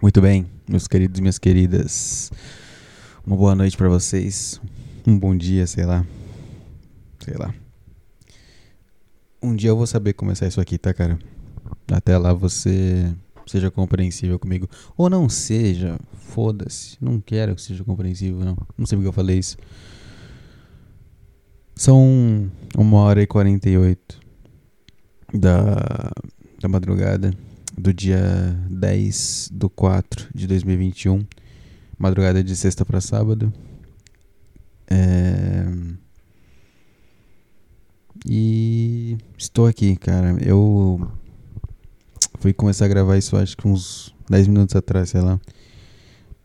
Muito bem, meus queridos e minhas queridas. Uma boa noite para vocês. Um bom dia, sei lá. Sei lá. Um dia eu vou saber começar isso aqui, tá, cara? Até lá você seja compreensível comigo. Ou não seja, foda-se. Não quero que seja compreensível, não. Não sei porque eu falei isso. São uma hora e quarenta e oito da, da madrugada do dia 10 do 4 de 2021, madrugada de sexta para sábado. É... E estou aqui, cara. Eu fui começar a gravar isso acho que uns 10 minutos atrás, sei lá.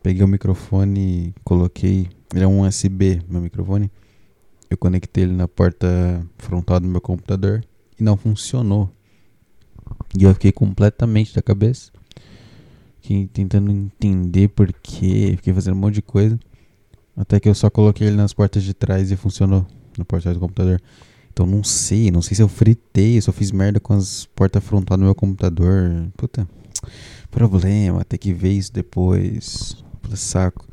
Peguei o microfone, coloquei. Ele é um USB, meu microfone. Eu conectei ele na porta frontal do meu computador e não funcionou. E eu fiquei completamente da cabeça. Fiquei tentando entender por quê. Fiquei fazendo um monte de coisa. Até que eu só coloquei ele nas portas de trás e funcionou. No porta do computador. Então não sei. Não sei se eu fritei. Se eu fiz merda com as portas frontais do meu computador. Puta. Problema. Ter que ver isso depois. Puta saco.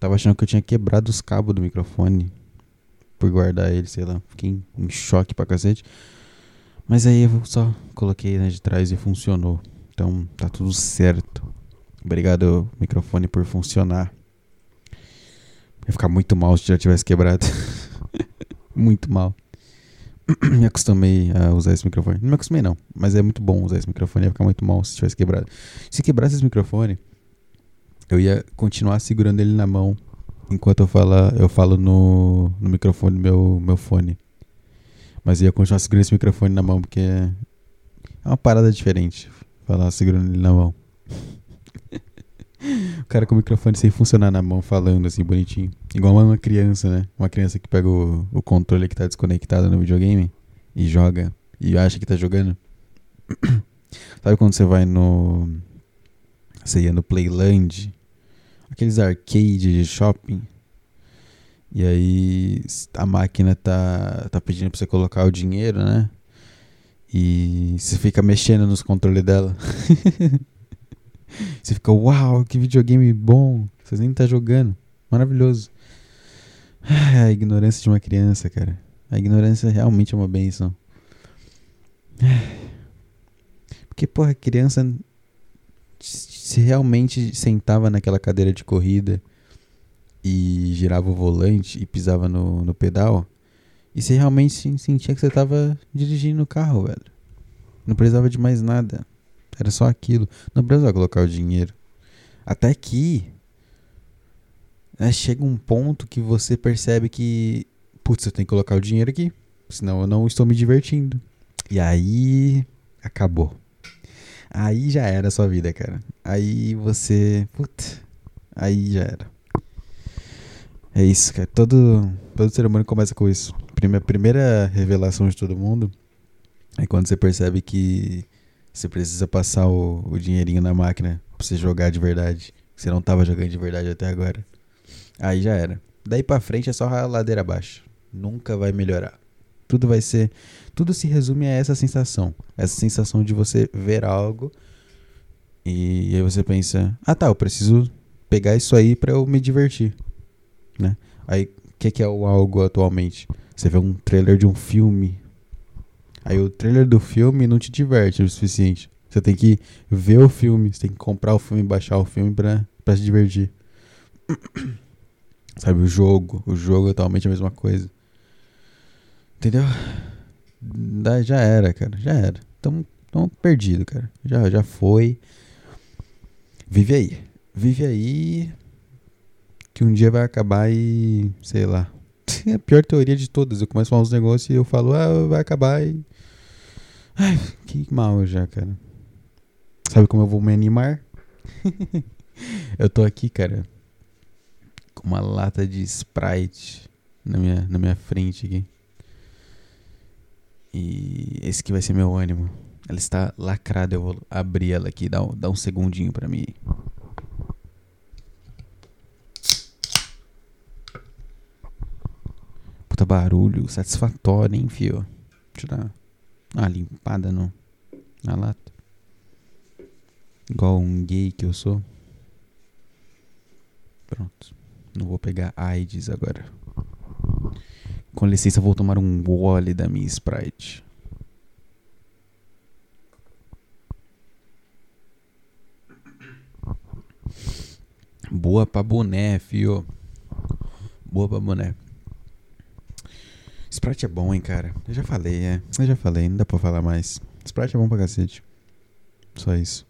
Tava achando que eu tinha quebrado os cabos do microfone. Por guardar ele, sei lá. Fiquei em choque pra cacete. Mas aí eu só coloquei né, de trás e funcionou. Então tá tudo certo. Obrigado, microfone, por funcionar. Ia ficar muito mal se já tivesse quebrado. muito mal. me acostumei a usar esse microfone. Não me acostumei, não. Mas é muito bom usar esse microfone. Ia ficar muito mal se tivesse quebrado. Se quebrasse esse microfone, eu ia continuar segurando ele na mão enquanto eu, fala, eu falo no, no microfone do meu, meu fone. Mas ia continuar segurando esse microfone na mão, porque é uma parada diferente. Falar segurando ele na mão. o cara com o microfone sem funcionar na mão, falando assim, bonitinho. Igual uma criança, né? Uma criança que pega o, o controle que tá desconectado no videogame e joga. E acha que tá jogando. Sabe quando você vai no. Você ia no Playland? Aqueles arcade de shopping e aí a máquina tá, tá pedindo pra você colocar o dinheiro, né? E você fica mexendo nos controles dela. você fica, uau, que videogame bom. Você nem tá jogando. Maravilhoso. A ignorância de uma criança, cara. A ignorância realmente é uma benção. Porque, porra, a criança se realmente sentava naquela cadeira de corrida e girava o volante e pisava no, no pedal, e você realmente sentia que você estava dirigindo o carro, velho. Não precisava de mais nada. Era só aquilo. Não precisava colocar o dinheiro. Até que né, chega um ponto que você percebe que, putz, eu tenho que colocar o dinheiro aqui, senão eu não estou me divertindo. E aí acabou. Aí já era a sua vida, cara. Aí você, putz, aí já era. É isso, cara. Todo, todo ser humano começa com isso. A primeira revelação de todo mundo é quando você percebe que você precisa passar o, o dinheirinho na máquina pra você jogar de verdade. Você não tava jogando de verdade até agora. Aí já era. Daí pra frente é só a ladeira abaixo. Nunca vai melhorar. Tudo vai ser. Tudo se resume a essa sensação. Essa sensação de você ver algo e aí você pensa: ah tá, eu preciso pegar isso aí pra eu me divertir né? Aí, o que, que é o algo atualmente? Você vê um trailer de um filme. Aí o trailer do filme não te diverte o suficiente. Você tem que ver o filme, você tem que comprar o filme, baixar o filme pra, pra se divertir. Sabe, o jogo. O jogo é totalmente a mesma coisa. Entendeu? Já era, cara. Já era. Tamo, tamo perdido, cara. Já, já foi. Vive aí. Vive aí que um dia vai acabar e. sei lá. É a pior teoria de todas. Eu começo a falar uns negócios e eu falo, ah, vai acabar e. Ai, que mal já, cara. Sabe como eu vou me animar? eu tô aqui, cara, com uma lata de Sprite na minha, na minha frente aqui. E esse aqui vai ser meu ânimo. Ela está lacrada, eu vou abrir ela aqui, dá um, dá um segundinho pra mim. Puta barulho satisfatório, hein, fio? Deixa eu dar uma limpada no, na lata. Igual um gay que eu sou. Pronto. Não vou pegar AIDS agora. Com licença, vou tomar um gole da minha Sprite. Boa pra boné, fio. Boa pra boné. Sprite é bom, hein, cara. Eu já falei, é. Eu já falei, não dá pra falar mais. Sprite é bom pra cacete. Só isso.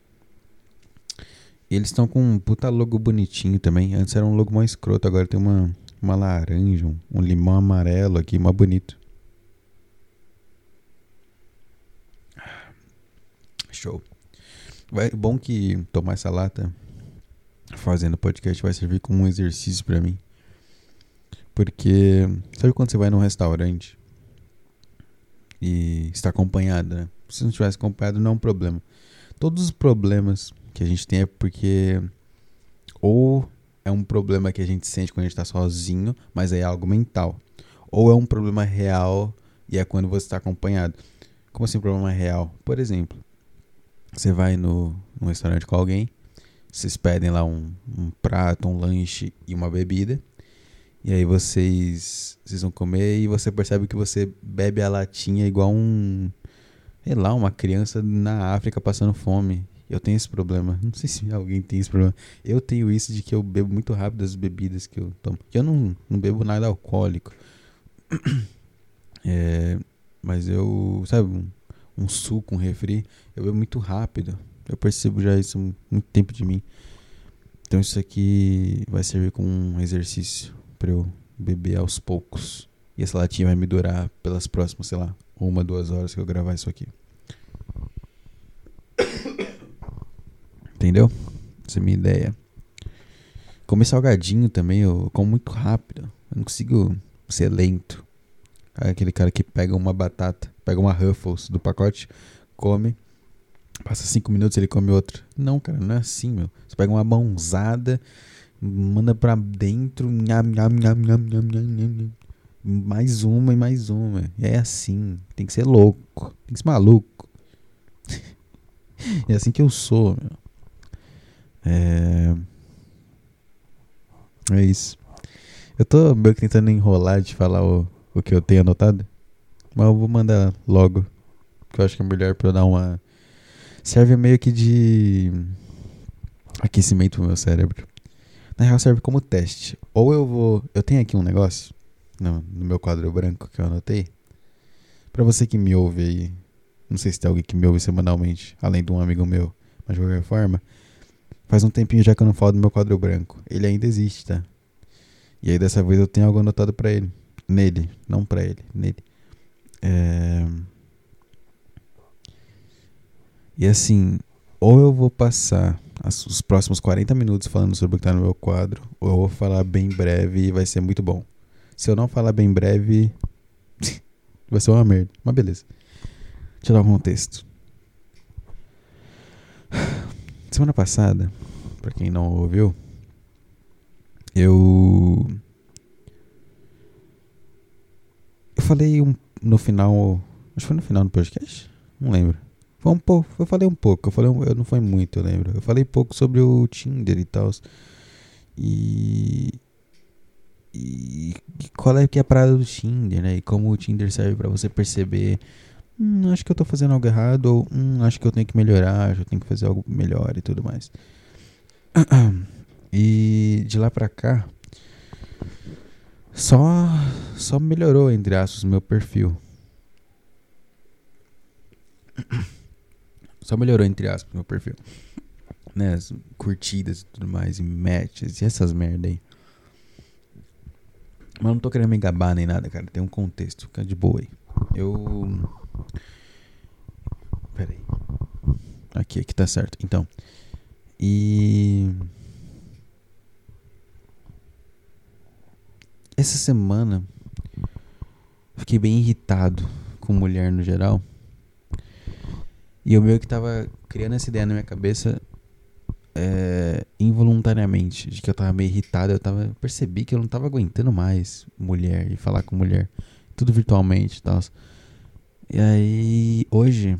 Eles estão com um puta logo bonitinho também. Antes era um logo mais escroto, agora tem uma, uma laranja, um, um limão amarelo aqui, mais bonito. Show. Vai, bom que tomar essa lata fazendo podcast vai servir como um exercício para mim. Porque sabe quando você vai num restaurante e está acompanhado, né? Se não tivesse acompanhado não é um problema. Todos os problemas que a gente tem é porque ou é um problema que a gente sente quando a gente está sozinho, mas é algo mental. Ou é um problema real e é quando você está acompanhado. Como assim, problema real? Por exemplo, você vai no, num restaurante com alguém, vocês pedem lá um, um prato, um lanche e uma bebida. E aí vocês, vocês vão comer e você percebe que você bebe a latinha igual um, sei lá, uma criança na África passando fome. Eu tenho esse problema. Não sei se alguém tem esse problema. Eu tenho isso de que eu bebo muito rápido as bebidas que eu tomo. Eu não, não bebo nada alcoólico. É, mas eu, sabe, um, um suco, um refri, eu bebo muito rápido. Eu percebo já isso há muito tempo de mim. Então isso aqui vai servir como um exercício para eu beber aos poucos. E essa latinha vai me durar pelas próximas, sei lá, uma, duas horas que eu gravar isso aqui. Entendeu? Essa é a minha ideia. Comer salgadinho também, eu como muito rápido. Eu não consigo ser lento. Aquele cara que pega uma batata, pega uma Ruffles do pacote, come, passa cinco minutos ele come outra. Não, cara, não é assim, meu. Você pega uma mãozada, manda pra dentro, mais uma e mais uma. É assim. Tem que ser louco. Tem que ser maluco. é assim que eu sou, meu. É. É isso. Eu tô meio que tentando enrolar de falar o, o que eu tenho anotado. Mas eu vou mandar logo. Que eu acho que é melhor pra eu dar uma. Serve meio que de aquecimento pro meu cérebro. Na real, serve como teste. Ou eu vou. Eu tenho aqui um negócio no, no meu quadro branco que eu anotei. Pra você que me ouve aí. Não sei se tem alguém que me ouve semanalmente, além de um amigo meu. Mas de qualquer forma. Faz um tempinho já que eu não falo do meu quadro branco. Ele ainda existe, tá? E aí dessa vez eu tenho algo anotado pra ele. Nele, não pra ele, nele. É... E assim, ou eu vou passar os próximos 40 minutos falando sobre o que tá no meu quadro, ou eu vou falar bem breve e vai ser muito bom. Se eu não falar bem breve, vai ser uma merda. Mas beleza. Deixa eu dar um contexto. Semana passada, pra quem não ouviu, eu. Eu falei um, no final. Acho que foi no final do podcast? Não lembro. Foi um pouco. Eu falei um pouco. Eu falei eu não foi muito, eu lembro. Eu falei pouco sobre o Tinder e tal. E. E qual é que é a parada do Tinder, né? E como o Tinder serve para você perceber. Hum, acho que eu tô fazendo algo errado. Ou hum, acho que eu tenho que melhorar. Acho que eu tenho que fazer algo melhor e tudo mais. E de lá pra cá. Só. Só melhorou, entre aspas, meu perfil. Só melhorou, entre aspas, meu perfil. Né? As curtidas e tudo mais, e matches, e essas merda aí. Mas não tô querendo me gabar nem nada, cara. Tem um contexto, fica de boa aí. Eu. Pera aí. Aqui, aqui tá certo. Então. E. Essa semana. Fiquei bem irritado com mulher no geral. E eu meio que tava criando essa ideia na minha cabeça é, involuntariamente, de que eu tava meio irritado, eu tava percebi que eu não tava aguentando mais mulher e falar com mulher, tudo virtualmente e tal. E aí, hoje,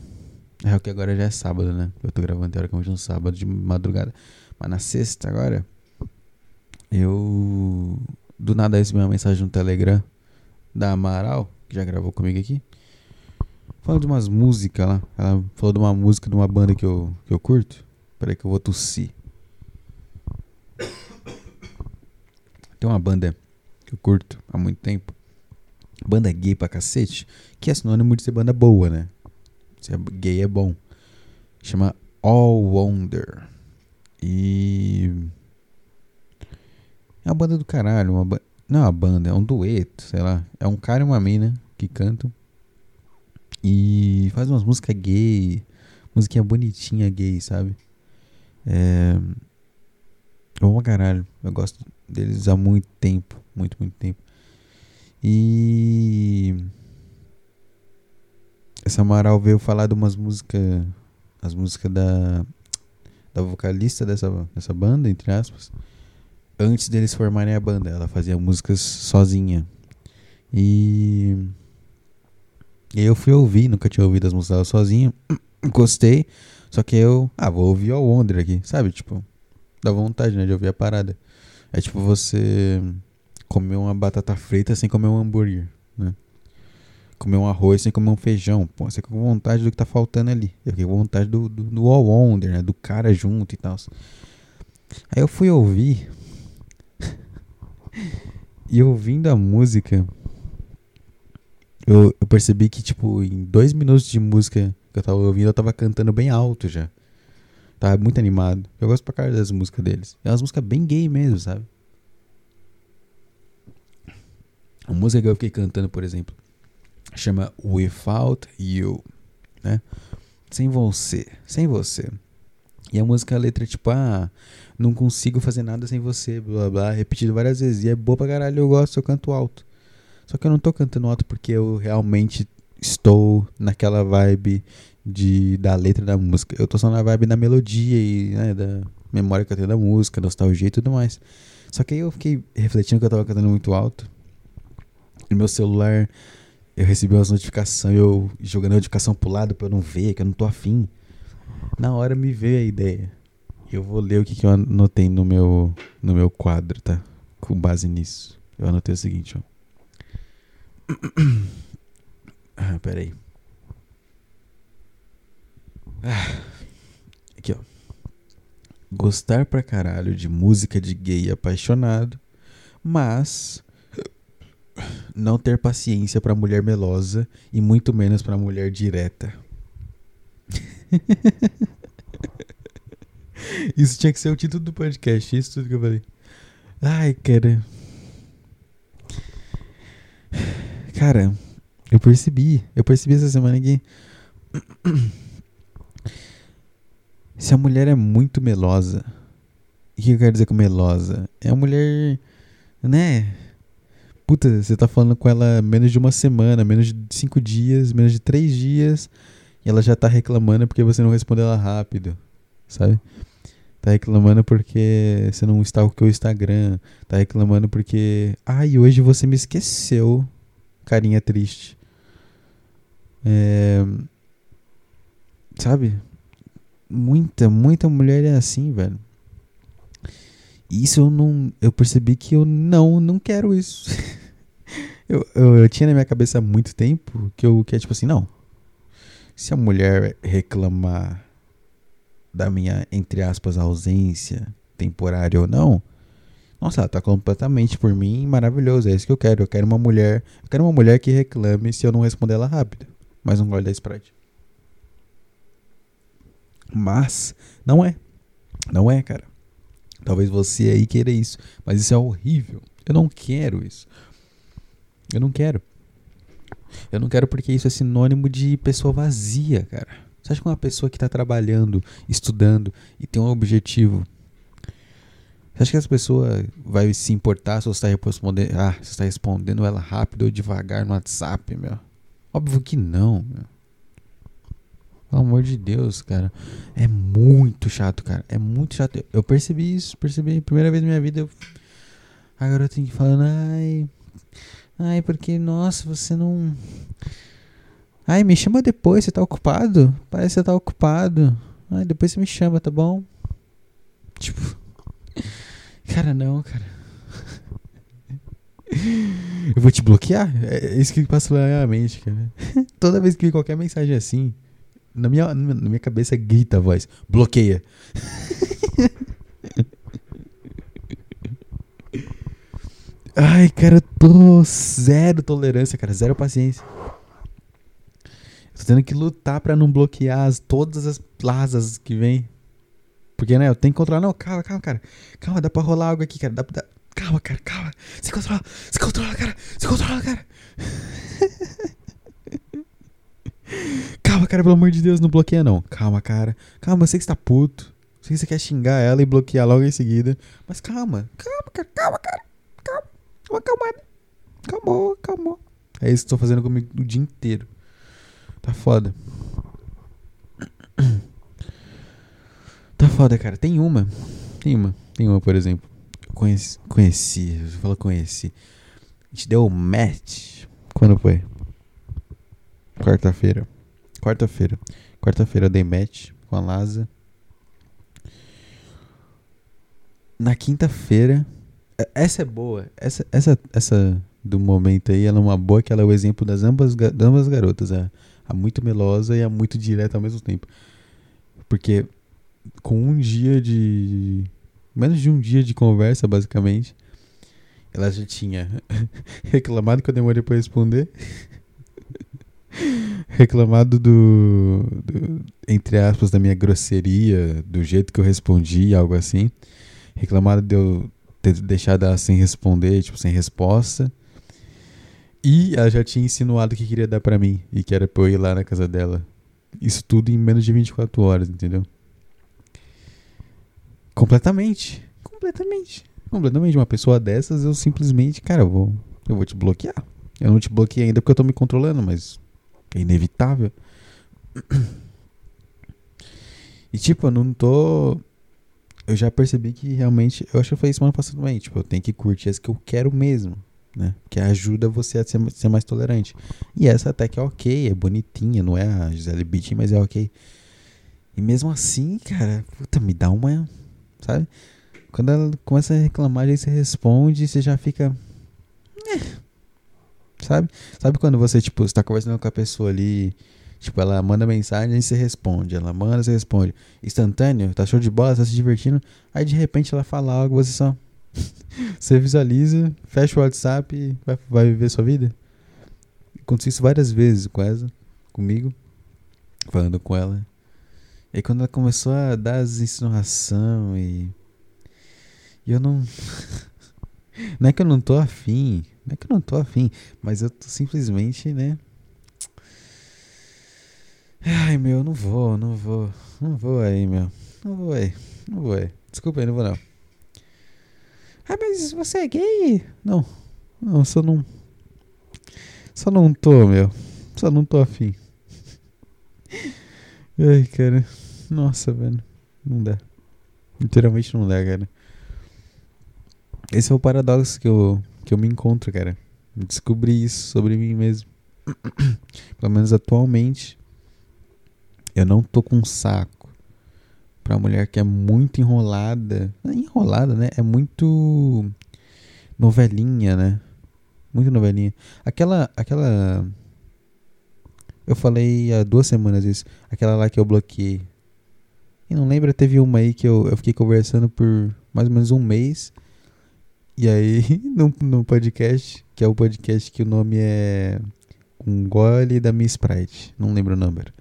é o que agora já é sábado, né? Eu tô gravando teoricamente um sábado de madrugada. Mas na sexta agora, eu. Do nada recebi uma mensagem no Telegram da Amaral, que já gravou comigo aqui. Falando de umas músicas lá. Ela falou de uma música de uma banda que eu, que eu curto. Peraí que eu vou tossir. Tem uma banda que eu curto há muito tempo. Banda gay pra cacete. Que é sinônimo de ser banda boa, né? Se é gay é bom. Chama All Wonder. E. É uma banda do caralho. Uma ba... Não é uma banda, é um dueto, sei lá. É um cara e uma mina que cantam. E faz umas músicas gay. Musiquinha bonitinha gay, sabe? É. Bom pra caralho. Eu gosto deles há muito tempo. Muito, muito tempo. E. Essa Amaral veio falar de umas músicas. As músicas da. Da vocalista dessa, dessa banda, entre aspas. Antes deles formarem a banda. Ela fazia músicas sozinha. E. E eu fui ouvir, nunca tinha ouvido as músicas dela sozinha. Gostei. Só que eu. Ah, vou ouvir o Wonder aqui, sabe? Tipo, dá vontade, né, de ouvir a parada. É tipo você comer uma batata frita sem comer um hambúrguer, né? Comer um arroz sem comer um feijão. Pô, você fica com vontade do que tá faltando ali. Eu fiquei com vontade do, do, do All Wonder, né? Do cara junto e tal. Aí eu fui ouvir. e ouvindo a música, eu, eu percebi que, tipo, em dois minutos de música que eu tava ouvindo, eu tava cantando bem alto já. Tava muito animado. Eu gosto pra caralho das músicas deles. É umas músicas bem gay mesmo, sabe? A música que eu fiquei cantando, por exemplo, chama Without You, né? Sem você, sem você. E a música, a letra é tipo, ah, não consigo fazer nada sem você, blá blá, repetido várias vezes. E é boa pra caralho, eu gosto, eu canto alto. Só que eu não tô cantando alto porque eu realmente estou naquela vibe de, da letra da música. Eu tô só na vibe da melodia e né, da memória que eu tenho da música, nostalgia e tudo mais. Só que aí eu fiquei refletindo que eu tava cantando muito alto. No meu celular eu recebi umas notificações, eu jogando a notificação pro lado pra eu não ver, que eu não tô afim. Na hora me veio a ideia. Eu vou ler o que, que eu anotei no meu, no meu quadro, tá? Com base nisso. Eu anotei o seguinte, ó. Ah, peraí. Ah, aqui, ó. Gostar pra caralho de música de gay apaixonado, mas não ter paciência pra mulher melosa e muito menos pra mulher direta. isso tinha que ser o título do podcast, isso tudo que eu falei. Ai, cara. Cara, eu percebi, eu percebi essa semana que se a mulher é muito melosa, o que eu quero dizer com melosa? É a mulher, né? Puta, você tá falando com ela menos de uma semana, menos de cinco dias, menos de três dias, e ela já tá reclamando porque você não respondeu ela rápido, sabe? Tá reclamando porque você não está com o Instagram. Tá reclamando porque. Ai, hoje você me esqueceu. Carinha triste. É... Sabe? Muita, muita mulher é assim, velho. Isso eu não. Eu percebi que eu não, não quero isso. eu, eu, eu, tinha na minha cabeça há muito tempo que eu que é tipo assim, não. Se a mulher reclamar da minha, entre aspas, ausência, temporária ou não, nossa, ela tá completamente por mim maravilhoso. É isso que eu quero. Eu quero uma mulher. Eu quero uma mulher que reclame se eu não responder ela rápido. Mas não gosto da Sprite. Mas não é. Não é, cara. Talvez você aí queira isso. Mas isso é horrível. Eu não quero isso. Eu não quero. Eu não quero porque isso é sinônimo de pessoa vazia, cara. Você acha que uma pessoa que está trabalhando, estudando e tem um objetivo, você acha que essa pessoa vai se importar se você está respondendo, ah, você está respondendo ela rápido ou devagar no WhatsApp, meu? Óbvio que não, meu. Pelo amor de Deus, cara. É muito chato, cara. É muito chato. Eu percebi isso, percebi. Primeira vez na minha vida, eu... a garota falando, ai. Ai, porque, nossa, você não. Ai, me chama depois, você tá ocupado? Parece que você tá ocupado. Ai, depois você me chama, tá bom? Tipo. Cara, não, cara. Eu vou te bloquear? É isso que passa na minha mente, cara. Toda vez que qualquer mensagem assim, na minha, na minha cabeça grita a voz: bloqueia. Ai, cara, eu tô zero tolerância, cara, zero paciência. Eu tô tendo que lutar pra não bloquear as, todas as plazas que vem. Porque, né, eu tenho que controlar. Não, calma, calma, cara. Calma, dá pra rolar algo aqui, cara. Dá, dá, calma, cara, calma. Se controla, se controla, cara. Se controla, cara. calma, cara, pelo amor de Deus, não bloqueia, não. Calma, cara. Calma, eu sei que você tá puto. Sei que você quer xingar ela e bloquear logo em seguida. Mas calma, calma, cara, calma, cara. Calma, calma, calma. Calmou, calmou. É isso que eu tô fazendo comigo o dia inteiro. Tá foda. Tá foda, cara. Tem uma. Tem uma. Tem uma, por exemplo. Conheci. Conheci. Falou conheci. A gente deu match. Quando foi? Quarta-feira. Quarta-feira. Quarta-feira eu dei match com a Laza. Na quinta-feira. Essa é boa. Essa, essa, essa do momento aí, ela é uma boa, que ela é o exemplo das ambas, das ambas garotas. A, a muito melosa e a muito direta ao mesmo tempo. Porque com um dia de. Menos de um dia de conversa, basicamente. Ela já tinha reclamado que eu demorei pra responder. reclamado do, do, Entre aspas, da minha grosseria, do jeito que eu respondi, algo assim. Reclamado de eu ter deixado ela sem responder, tipo, sem resposta. E ela já tinha insinuado que queria dar para mim e que era pra eu ir lá na casa dela. Isso tudo em menos de 24 horas, entendeu? Completamente. Completamente. Completamente. Uma pessoa dessas, eu simplesmente, cara, eu vou, eu vou te bloquear. Eu não te bloqueei ainda porque eu tô me controlando, mas é inevitável. E tipo, eu não tô. Eu já percebi que realmente. Eu acho que foi semana passada também. Tipo, eu tenho que curtir as que eu quero mesmo. Né? Que ajuda você a ser, ser mais tolerante. E essa até que é ok, é bonitinha, não é a Gisele Bündchen, mas é ok. E mesmo assim, cara, puta, me dá uma sabe? Quando ela começa a reclamar, aí você responde e você já fica. É. Sabe? Sabe quando você, tipo, está conversando com a pessoa ali, tipo, ela manda mensagem e você responde. Ela manda, você responde. Instantâneo, tá show de bola, tá se divertindo. Aí de repente ela fala algo, você só. você visualiza, fecha o WhatsApp e vai, vai viver sua vida. Aconteceu isso várias vezes com ela, comigo, falando com ela. E quando ela começou a dar as insinuações e. E eu não. não é que eu não tô afim. Não é que eu não tô afim. Mas eu tô simplesmente, né? Ai, meu, não vou, não vou. Não vou aí, meu. Não vou aí. Não vou aí. Desculpa aí, não vou não. Ah, mas você é gay? Não. Não, só não. Só não tô, meu. Só não tô afim. Ai, cara. Nossa, velho. Não dá. Literalmente não dá, cara. Esse é o paradoxo que eu, que eu me encontro, cara. Descobri isso sobre mim mesmo. Pelo menos atualmente. Eu não tô com saco pra mulher que é muito enrolada. É enrolada, né? É muito novelinha, né? Muito novelinha. Aquela. Aquela. Eu falei há duas semanas isso. Aquela lá que eu bloqueei. E não lembra, teve uma aí que eu, eu fiquei conversando por mais ou menos um mês. E aí, no, no podcast, que é o podcast que o nome é Um Gole da Miss Sprite. Não lembro o número.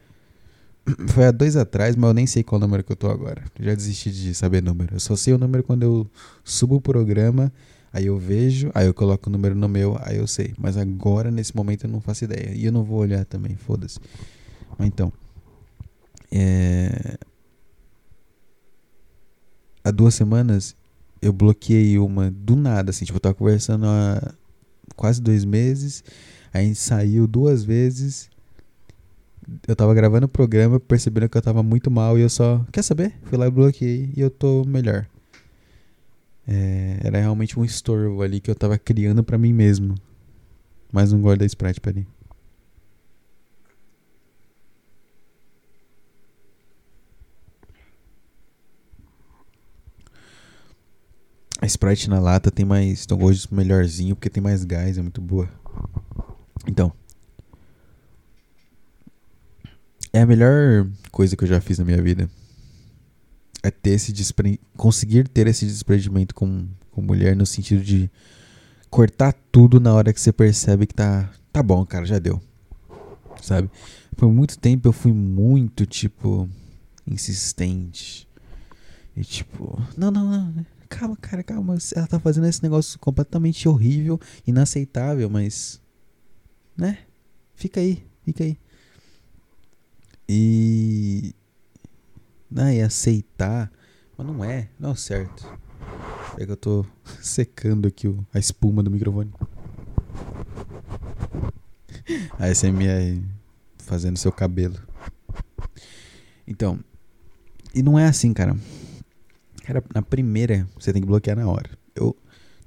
Foi há dois atrás, mas eu nem sei qual número que eu tô agora. Já desisti de saber número. Eu só sei o número quando eu subo o programa, aí eu vejo, aí eu coloco o número no meu, aí eu sei. Mas agora, nesse momento, eu não faço ideia. E eu não vou olhar também, foda-se. Mas então. É há duas semanas eu bloqueei uma do nada, assim, tipo, eu tava conversando há quase dois meses, a gente saiu duas vezes, eu tava gravando o programa, percebendo que eu tava muito mal e eu só, quer saber? Fui lá e bloqueei e eu tô melhor. É, era realmente um estorvo ali que eu tava criando para mim mesmo. Mais um gole da Sprite ali. A Sprite na lata tem mais. Um gosto melhorzinho porque tem mais gás, é muito boa. Então. É a melhor coisa que eu já fiz na minha vida. É ter esse despre... conseguir ter esse desprendimento com, com mulher no sentido de cortar tudo na hora que você percebe que tá, tá bom, cara, já deu. Sabe? Por muito tempo eu fui muito, tipo, insistente. E tipo, não, não, não. Calma, cara, calma. Ela tá fazendo esse negócio completamente horrível, inaceitável, mas. Né? Fica aí, fica aí. E. Né, e aceitar. Mas não é, não é certo. É que eu tô secando aqui o, a espuma do microfone. A SMR fazendo seu cabelo. Então, e não é assim, cara. Cara, na primeira você tem que bloquear na hora. Eu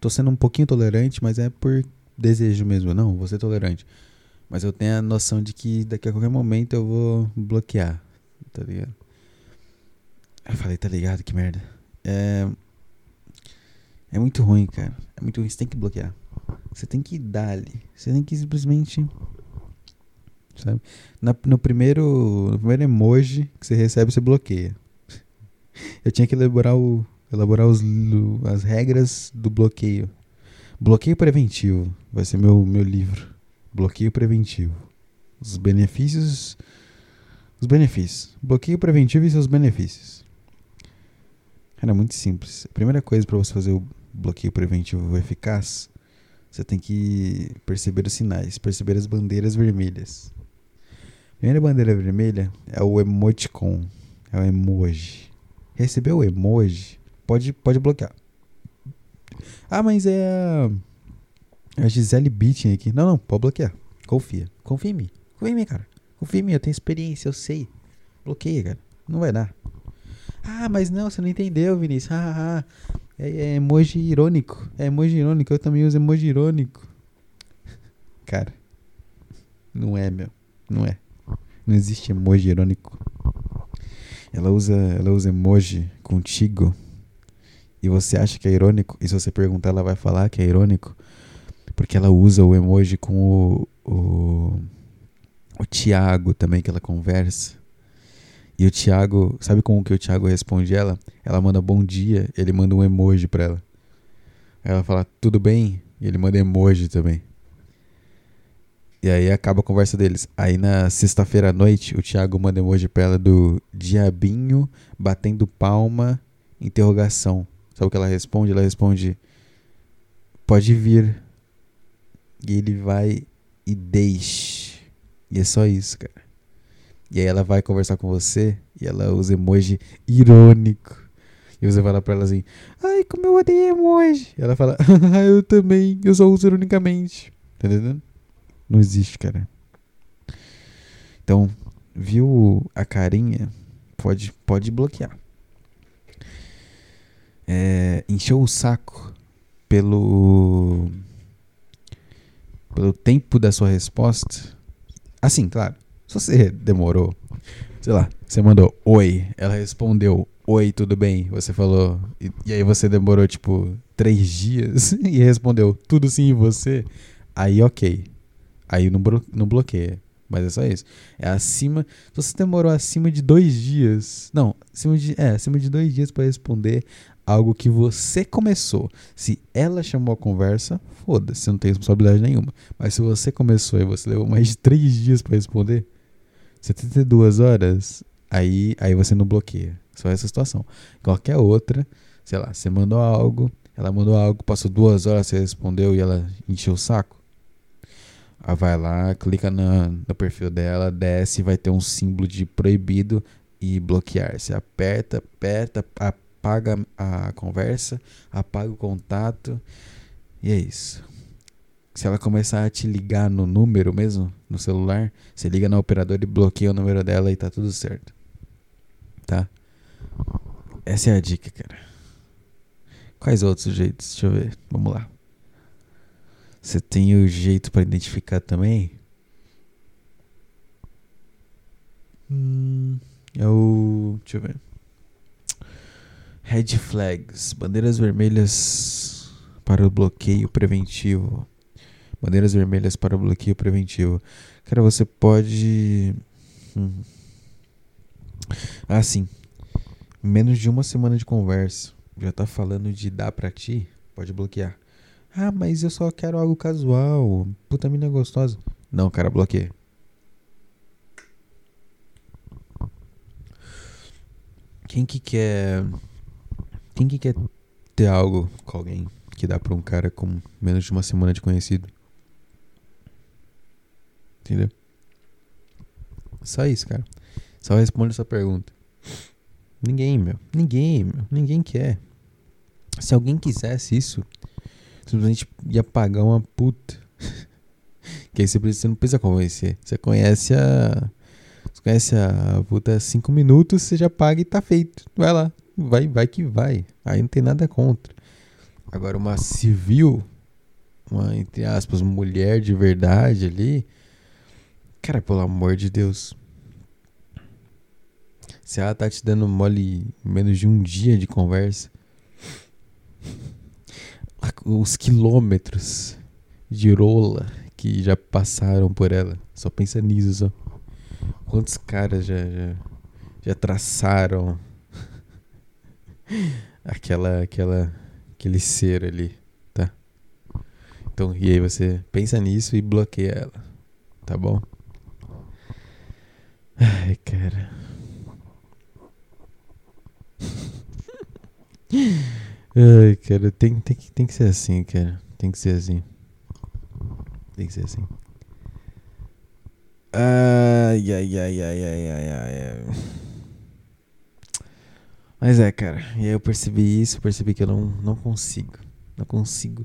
tô sendo um pouquinho tolerante, mas é por desejo mesmo. Não, vou ser tolerante. Mas eu tenho a noção de que daqui a qualquer momento eu vou bloquear. Tá ligado? Eu falei, tá ligado? Que merda. É. É muito ruim, cara. É muito ruim. Você tem que bloquear. Você tem que dar ali. Você tem que simplesmente. Sabe? Na, no, primeiro, no primeiro emoji que você recebe, você bloqueia. Eu tinha que elaborar, o, elaborar os, as regras do bloqueio. Bloqueio preventivo. Vai ser meu, meu livro. Bloqueio preventivo. Os benefícios. Os benefícios. Bloqueio preventivo e seus benefícios. Era muito simples. A primeira coisa para você fazer o bloqueio preventivo eficaz, você tem que perceber os sinais, perceber as bandeiras vermelhas. A primeira bandeira vermelha é o emoticon, é o emoji. Recebeu o emoji, pode, pode bloquear. Ah, mas é a, é a Gisele Bittin aqui. Não, não, pode bloquear. Confia. Confia em mim. Confia em mim, cara. Confia em mim, eu tenho experiência, eu sei. Bloqueia, cara. Não vai dar. Ah, mas não, você não entendeu, Vinícius. Ah, ah, ah. É, é emoji irônico. É emoji irônico. Eu também uso emoji irônico. Cara. Não é, meu. Não é. Não existe emoji irônico. Ela usa, ela usa emoji contigo. E você acha que é irônico? E se você perguntar, ela vai falar que é irônico. Porque ela usa o emoji com o, o, o Tiago também, que ela conversa. E o Thiago, sabe como que o Thiago responde ela? Ela manda bom dia, ele manda um emoji pra ela. Aí ela fala, tudo bem? E ele manda emoji também. E aí acaba a conversa deles. Aí na sexta-feira à noite, o Thiago manda emoji pra ela do diabinho batendo palma, interrogação. Sabe o que ela responde? Ela responde, pode vir. E ele vai e deixe. E é só isso, cara. E aí ela vai conversar com você e ela usa emoji irônico. E você fala pra ela assim: Ai, como eu odeio emoji. E ela fala: eu também, eu só uso ironicamente. Tá entendendo? Não existe, cara. Então, viu a carinha? Pode, pode bloquear. É, encheu o saco pelo pelo tempo da sua resposta. Assim, claro. Se você demorou, sei lá, você mandou oi, ela respondeu oi, tudo bem. Você falou, e, e aí você demorou tipo três dias e respondeu tudo sim e você, aí ok. Aí não, não bloqueia. Mas é só isso. É acima. Se você demorou acima de dois dias. Não, acima de, é, acima de dois dias para responder algo que você começou. Se ela chamou a conversa, foda-se, não tem responsabilidade nenhuma. Mas se você começou e você levou mais de três dias para responder, 72 horas, aí, aí você não bloqueia. Só essa situação. Qualquer outra, sei lá, você mandou algo, ela mandou algo, passou duas horas, você respondeu e ela encheu o saco. Aí vai lá, clica na, no perfil dela, desce, vai ter um símbolo de proibido e bloquear. Você aperta, aperta, apaga a conversa, apaga o contato e é isso se ela começar a te ligar no número mesmo, no celular, você liga na operadora e bloqueia o número dela e tá tudo certo. Tá? Essa é a dica, cara. Quais outros jeitos? Deixa eu ver. Vamos lá. Você tem o jeito para identificar também? Hum, é o. Deixa eu ver. Red flags, bandeiras vermelhas para o bloqueio preventivo. Bandeiras vermelhas para bloqueio preventivo. Cara, você pode. Hum. Ah, sim. Menos de uma semana de conversa. Já tá falando de dar pra ti? Pode bloquear. Ah, mas eu só quero algo casual. Puta mina gostosa. Não, cara, bloqueia. Quem que quer. Quem que quer ter algo com alguém que dá pra um cara com menos de uma semana de conhecido? Entendeu? Só isso, cara. Só responde essa pergunta. Ninguém, meu. Ninguém, meu. Ninguém quer. Se alguém quisesse isso, simplesmente ia pagar uma puta. que aí você, você não precisa convencer. Você conhece a. Você conhece a puta cinco minutos, você já paga e tá feito. Vai lá. Vai, vai que vai. Aí não tem nada contra. Agora, uma civil, uma, entre aspas, mulher de verdade ali. Cara, pelo amor de Deus. Se ela tá te dando mole menos de um dia de conversa, os quilômetros de rola que já passaram por ela, só pensa nisso, só. Quantos caras já, já, já traçaram aquela, aquela, aquele ser ali, tá? Então, e aí você pensa nisso e bloqueia ela, tá bom? Ai, cara. Ai, cara, tem, tem, que, tem que ser assim, cara. Tem que ser assim. Tem que ser assim. Ai, ai, ai, ai, ai, ai, ai. Mas é, cara. E aí eu percebi isso, percebi que eu não, não consigo. Não consigo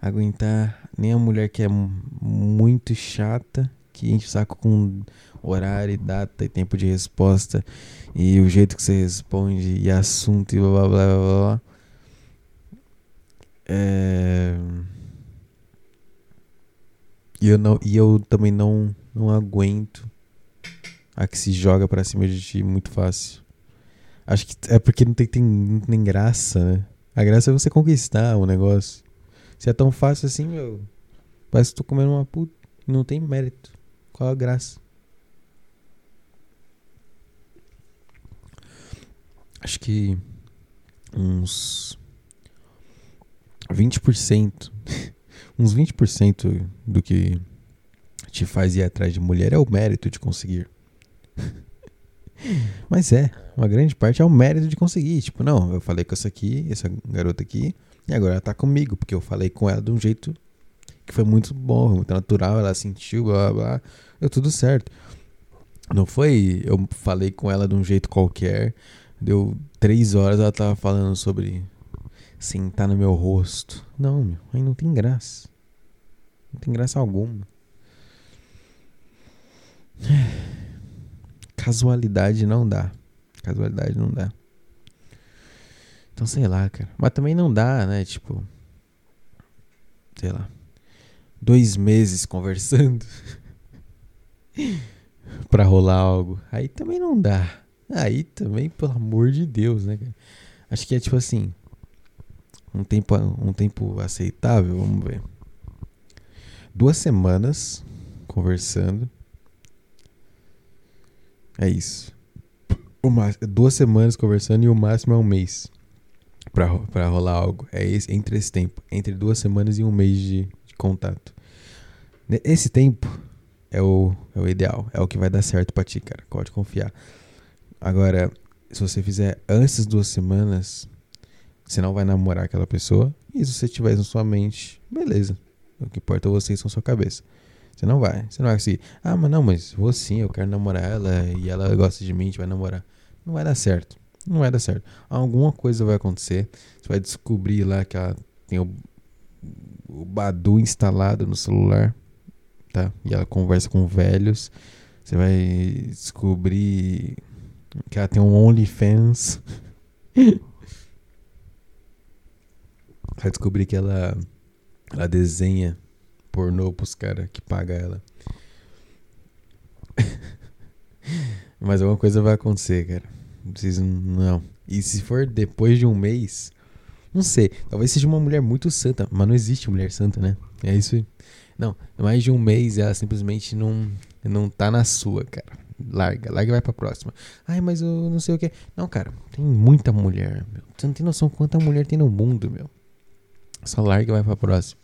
aguentar nem a mulher que é muito chata, que enche o saco com horário, data e tempo de resposta, e o jeito que você responde, e assunto, e blá blá blá blá blá. É... E eu, não, e eu também não, não aguento a que se joga pra cima de ti muito fácil. Acho que é porque não tem, tem, graça, né? A graça é você conquistar o um negócio. Se é tão fácil assim, meu. Parece que tô comendo uma puta. Não tem mérito. Qual a graça? Acho que uns 20%, uns 20% do que te faz ir atrás de mulher é o mérito de conseguir. Mas é, uma grande parte é o mérito de conseguir. Tipo, não, eu falei com essa aqui, essa garota aqui, e agora ela tá comigo, porque eu falei com ela de um jeito que foi muito bom, muito natural, ela sentiu, blá blá blá, deu tudo certo. Não foi, eu falei com ela de um jeito qualquer, deu três horas ela tava falando sobre sentar no meu rosto. Não, meu, aí não tem graça. Não tem graça alguma. Casualidade não dá. Casualidade não dá. Então, sei lá, cara. Mas também não dá, né? Tipo. Sei lá. Dois meses conversando. pra rolar algo. Aí também não dá. Aí também, pelo amor de Deus, né? Acho que é tipo assim. Um tempo, um tempo aceitável, vamos ver. Duas semanas conversando. É isso. Uma, duas semanas conversando e o máximo é um mês pra, pra rolar algo. É esse, entre esse tempo. Entre duas semanas e um mês de, de contato. Esse tempo é o, é o ideal. É o que vai dar certo pra ti, cara. Pode confiar. Agora, se você fizer antes das duas semanas, você não vai namorar aquela pessoa. E se você tiver na sua mente, beleza. O que importa é vocês são sua cabeça. Você não vai. Você não vai conseguir. Ah, mas não, mas vou sim, eu quero namorar ela e ela gosta de mim, a gente vai namorar. Não vai dar certo. Não vai dar certo. Alguma coisa vai acontecer. Você vai descobrir lá que ela tem o, o Badu instalado no celular. Tá? E ela conversa com velhos. Você vai descobrir que ela tem um OnlyFans. vai descobrir que ela, ela desenha pornô pros caras que pagam ela. Mas alguma coisa vai acontecer, cara. Não. Não. E se for depois de um mês, não sei. Talvez seja uma mulher muito santa, mas não existe mulher santa, né? É isso aí. Não, mais de um mês ela simplesmente não, não tá na sua, cara. Larga, larga e vai pra próxima. Ai, mas eu não sei o que. Não, cara, tem muita mulher, meu. Você não tem noção quanta mulher tem no mundo, meu. Só larga e vai pra próxima.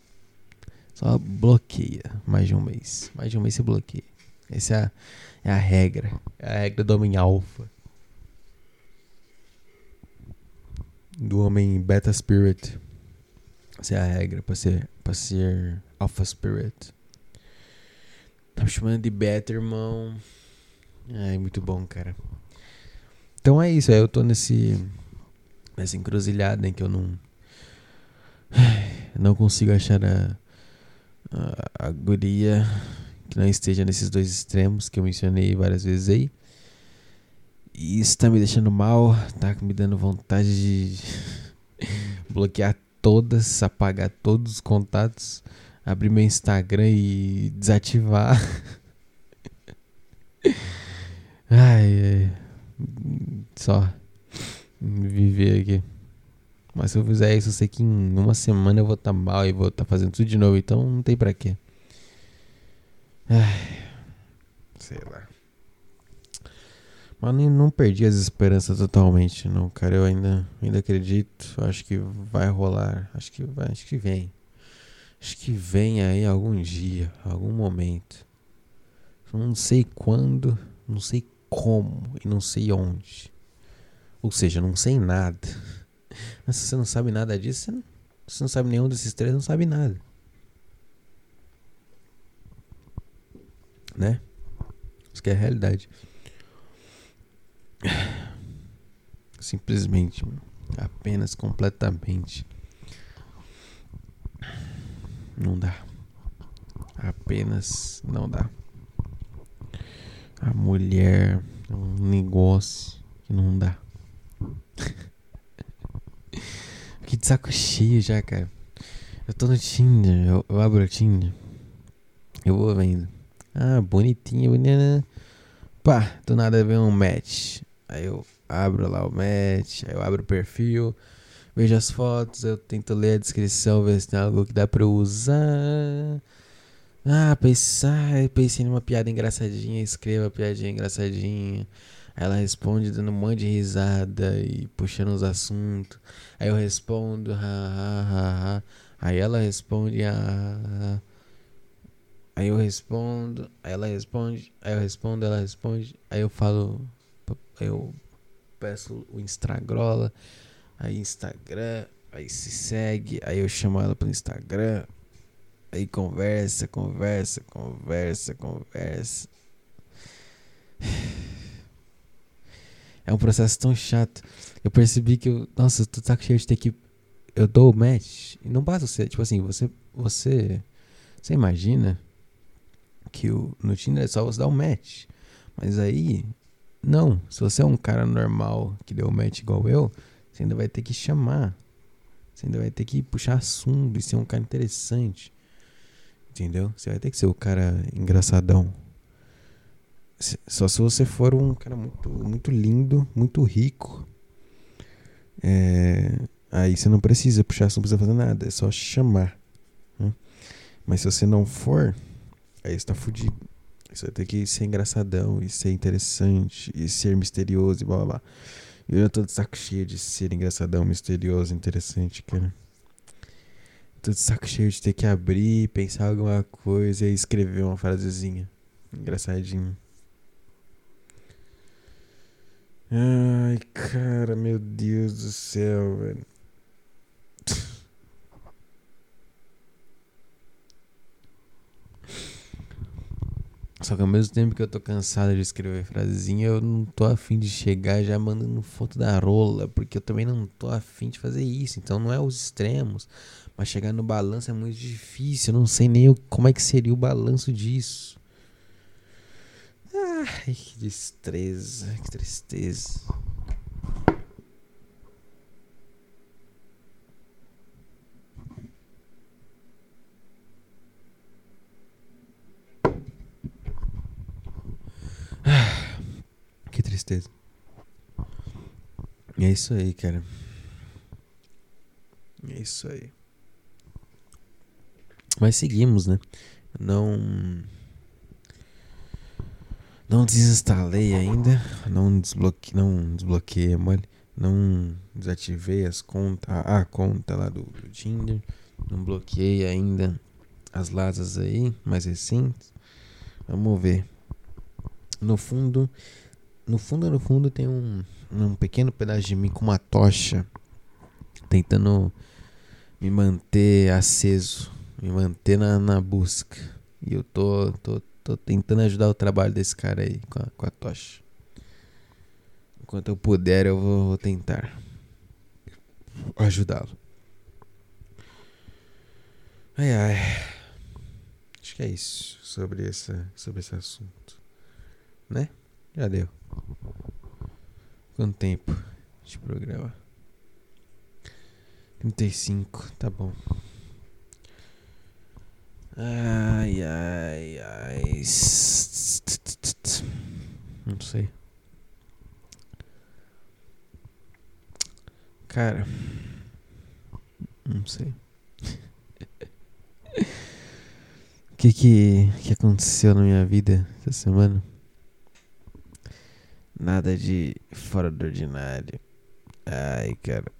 Só bloqueia mais de um mês. Mais de um mês você bloqueia. Essa é a, é a regra. É a regra do homem alfa. Do homem beta spirit. Essa é a regra pra ser, pra ser alpha spirit. Tá me chamando de beta, irmão. Ai, muito bom, cara. Então é isso. Aí eu tô nesse. Nessa encruzilhada em que eu não. Não consigo achar a a, a guria que não esteja nesses dois extremos que eu mencionei várias vezes aí. E isso tá me deixando mal, tá me dando vontade de bloquear todas, apagar todos os contatos, abrir meu Instagram e desativar. ai, ai, só viver aqui. Mas se eu fizer isso, eu sei que em uma semana eu vou estar tá mal e vou estar tá fazendo tudo de novo. Então não tem pra quê. Ai, sei lá. Mas nem, não perdi as esperanças totalmente, não, cara. Eu ainda, ainda acredito. Acho que vai rolar. Acho que vai, acho que vem. Acho que vem aí algum dia, algum momento. Não sei quando, não sei como e não sei onde. Ou seja, não sei nada. Mas se você não sabe nada disso, você não, você não sabe nenhum desses três, não sabe nada. Né? Isso que é a realidade. Simplesmente, apenas completamente. Não dá. Apenas não dá. A mulher é um negócio que não dá. Que de saco cheio já, cara. Eu tô no Tinder, eu, eu abro o Tinder. Eu vou vendo. Ah, bonitinha, bonita. Pá, do nada vem um match. Aí eu abro lá o match, aí eu abro o perfil, vejo as fotos, eu tento ler a descrição, ver se tem algo que dá pra eu usar. Ah, pensar, pensei numa piada engraçadinha, escreva a piadinha engraçadinha. Aí ela responde dando um monte de risada e puxando os assuntos. Aí eu respondo, ha, ha, ha, ha. Aí ela responde, ha, ha. Aí eu respondo, aí ela responde, aí eu respondo, ela responde. Aí eu falo, eu peço o Instagrola, aí Instagram, aí se segue, aí eu chamo ela pro Instagram. Aí conversa, conversa, conversa, conversa. É um processo tão chato. Eu percebi que eu. Nossa, tô saco cheio de ter que. Eu dou o match. E não basta você. Tipo assim, você. Você. Você imagina que o, no Tinder é só você dar um match. Mas aí. Não. Se você é um cara normal que deu match igual eu, você ainda vai ter que chamar. Você ainda vai ter que puxar assunto e ser um cara interessante. Entendeu? Você vai ter que ser o cara engraçadão. Só se você for um cara muito, muito lindo, muito rico. É, aí você não precisa puxar, você não precisa fazer nada, é só chamar. Né? Mas se você não for, aí você tá fudido. Você vai ter que ser engraçadão e ser interessante e ser misterioso e blá blá blá. Eu tô de saco cheio de ser engraçadão, misterioso, interessante, cara. Tô de saco cheio de ter que abrir, pensar alguma coisa e escrever uma frasezinha engraçadinha. Ai, cara, meu Deus do céu, velho. Só que ao mesmo tempo que eu tô cansado de escrever frasezinha, eu não tô afim de chegar já mandando foto da rola, porque eu também não tô afim de fazer isso. Então não é os extremos. Mas chegar no balanço é muito difícil. Eu não sei nem como é que seria o balanço disso. Ai, que destreza, que tristeza. Que tristeza. É isso aí, cara. É isso aí. Mas seguimos, né? Não. Não desinstalei ainda. Não desbloqueei. Não desbloqueei, mole. Não desativei as contas. A conta lá do, do Tinder. Não bloqueei ainda as lasas aí, mais recentes. Vamos ver. No fundo. No fundo, no fundo tem um, um pequeno pedaço de mim com uma tocha. Tentando me manter aceso me manter na, na busca. E eu tô, tô, tô tentando ajudar o trabalho desse cara aí com a, com a tocha. Enquanto eu puder, eu vou, vou tentar ajudá-lo. Ai ai. Acho que é isso sobre, essa, sobre esse assunto. Né? Já deu. Quanto tempo de programa? 35, tá bom. Ai, ai, ai. Não sei. Cara. Não sei. O que, que que aconteceu na minha vida essa semana? Nada de fora do ordinário. Ai, cara.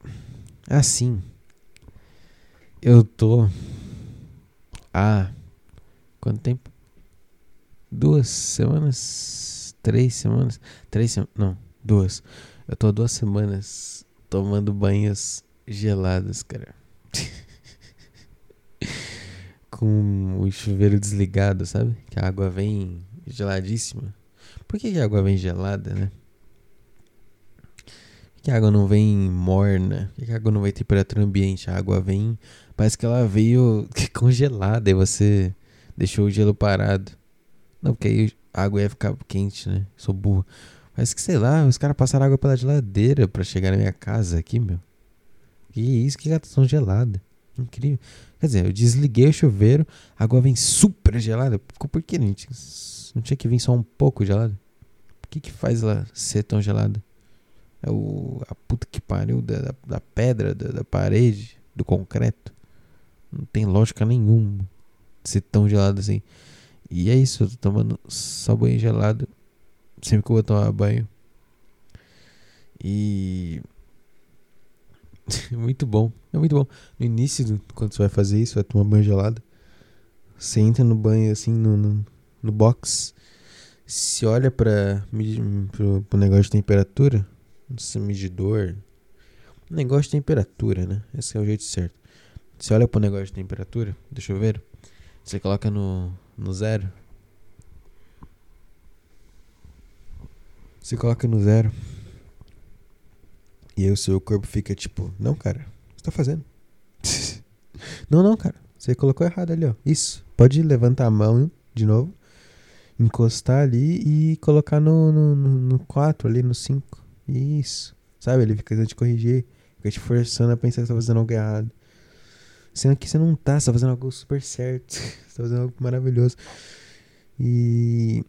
Assim. Eu tô há quanto tempo? Duas semanas? Três semanas? Três semanas? Não, duas. Eu tô duas semanas tomando banhos gelados, cara. Com o chuveiro desligado, sabe? Que a água vem geladíssima. Por que, que a água vem gelada, né? Por que a água não vem morna? Por que a água não vem temperatura ambiente? A água vem Parece que ela veio congelada e você deixou o gelo parado. Não, porque aí a água ia ficar quente, né? Sou burro. Parece que, sei lá, os caras passaram água pela geladeira pra chegar na minha casa aqui, meu. Que isso, que gata tão gelada. Incrível. Quer dizer, eu desliguei o chuveiro, a água vem super gelada. Por que tinha, não tinha que vir só um pouco gelada? Por que que faz ela ser tão gelada? É o, a puta que pariu da, da, da pedra, da, da parede, do concreto. Não tem lógica nenhuma ser tão gelado assim. E é isso, eu tô tomando só banho gelado sempre que eu vou tomar banho. E. muito bom, é muito bom. No início, do, quando você vai fazer isso, vai tomar banho gelado. Você entra no banho assim, no, no, no box. Se olha pro, pro negócio de temperatura, esse medidor. Negócio de temperatura, né? Esse é o jeito certo. Você olha pro negócio de temperatura do chuveiro, você coloca no, no zero. Você coloca no zero. E aí o seu corpo fica tipo, não, cara, o você tá fazendo? não, não, cara, você colocou errado ali, ó. Isso. Pode levantar a mão de novo, encostar ali e colocar no, no, no 4 ali, no 5. Isso. Sabe? Ele fica tentando te corrigir, fica te forçando a pensar que você tá fazendo algo errado. Sendo que você não tá, você tá fazendo algo super certo. você tá fazendo algo maravilhoso. E.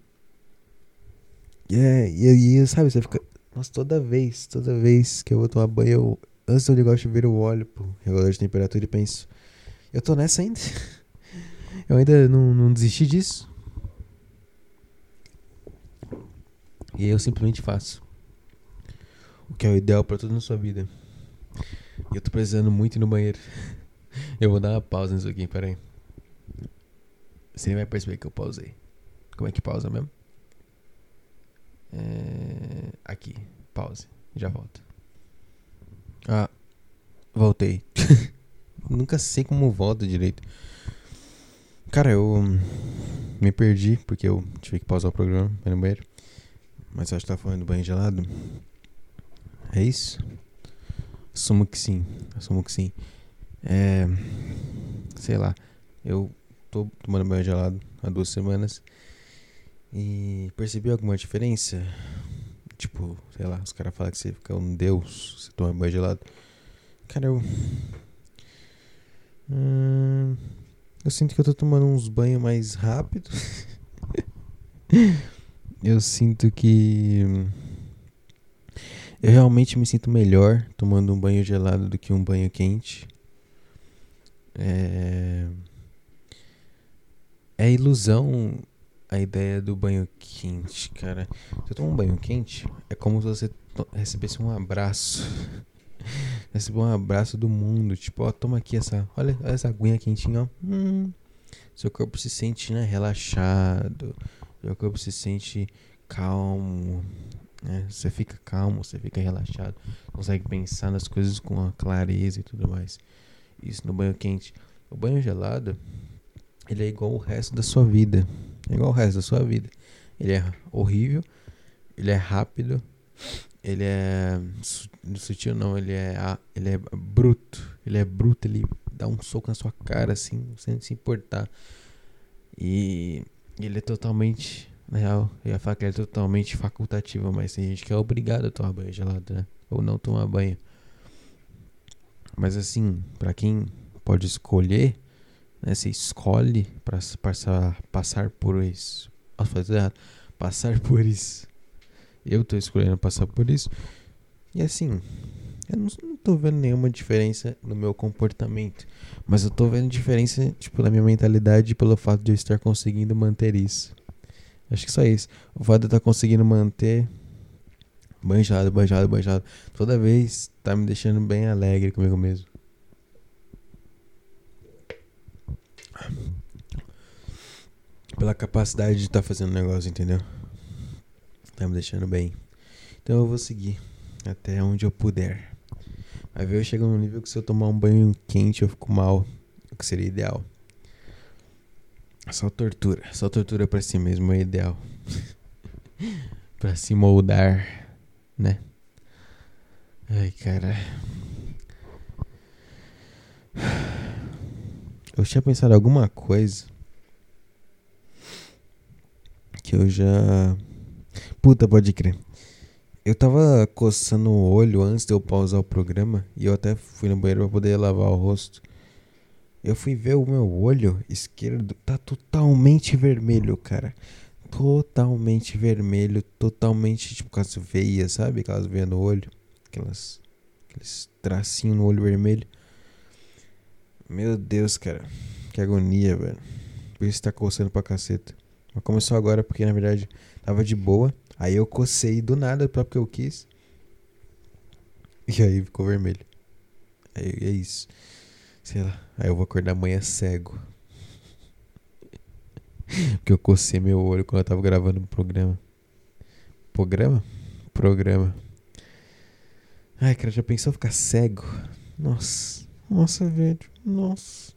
É, e, e sabe, você fica. Nossa, toda vez, toda vez que eu vou tomar banho, eu, antes de eu ligar o chuveiro, eu olho pro regulador de temperatura e penso: eu tô nessa ainda? eu ainda não, não desisti disso? E aí eu simplesmente faço. O que é o ideal para tudo na sua vida. E eu tô precisando muito ir no banheiro. Eu vou dar uma pausa nisso aqui, peraí. Você vai perceber que eu pausei. Como é que pausa mesmo? É... Aqui, pause. Já volto. Ah, voltei. Nunca sei como volta direito. Cara, eu me perdi porque eu tive que pausar o programa no banheiro. Mas acho que tá falando do banho gelado. É isso? Assumo que sim. Assumo que sim. É, sei lá, eu tô tomando banho gelado há duas semanas e percebi alguma diferença? Tipo, sei lá, os caras falam que você fica um deus, você toma banho gelado. Cara, eu. Hum, eu sinto que eu tô tomando uns banhos mais rápido. eu sinto que. Eu realmente me sinto melhor tomando um banho gelado do que um banho quente. É, é ilusão a ideia do banho quente, cara. Você toma um banho quente, é como se você recebesse um abraço. Receber um abraço do mundo. Tipo, ó, toma aqui essa. Olha essa aguinha quentinha, ó. Hum, seu corpo se sente, né, relaxado. Seu corpo se sente calmo. Né? Você fica calmo, você fica relaxado. Consegue pensar nas coisas com a clareza e tudo mais. Isso no banho quente. O banho gelado, ele é igual o resto da sua vida. É igual o resto da sua vida. Ele é horrível, ele é rápido, ele é sutil não, ele é ele é bruto, ele é bruto, ele dá um soco na sua cara assim, sem se importar. E ele é totalmente, na real, eu ia falar que ele é totalmente facultativo, mas tem gente que é obrigado a tomar banho gelado, né? Ou não tomar banho. Mas assim, para quem pode escolher, né? Você escolhe para passar, passar por isso. Posso fazer errado? Passar por isso. Eu tô escolhendo passar por isso. E assim, eu não, não tô vendo nenhuma diferença no meu comportamento. Mas eu tô vendo diferença, tipo, na minha mentalidade pelo fato de eu estar conseguindo manter isso. Acho que só isso. O fato de eu estar conseguindo manter banjado, banjado, banjado. Toda vez tá me deixando bem alegre comigo mesmo. Pela capacidade de estar tá fazendo negócio, entendeu? Tá me deixando bem. Então eu vou seguir até onde eu puder. Vai ver, eu chego num nível que se eu tomar um banho quente eu fico mal. O que seria ideal. Só tortura. Só tortura pra si mesmo é ideal. pra se moldar, né? Ai, cara. Eu tinha pensado em alguma coisa que eu já. Puta, pode crer. Eu tava coçando o olho antes de eu pausar o programa e eu até fui no banheiro pra poder lavar o rosto. Eu fui ver o meu olho esquerdo, tá totalmente vermelho, cara. Totalmente vermelho, totalmente tipo com as veias, sabe? Aquelas veias no olho, aquelas aqueles tracinhos no olho vermelho. Meu Deus, cara. Que agonia, velho. Por isso tá coçando pra caceta. Mas começou agora porque na verdade tava de boa. Aí eu cocei do nada só porque eu quis. E aí ficou vermelho. Aí é isso. Sei lá. Aí eu vou acordar amanhã cego. porque eu cocei meu olho quando eu tava gravando um programa. Programa? Programa. Ai, cara, já pensou ficar cego? Nossa. Nossa, velho. Nossa.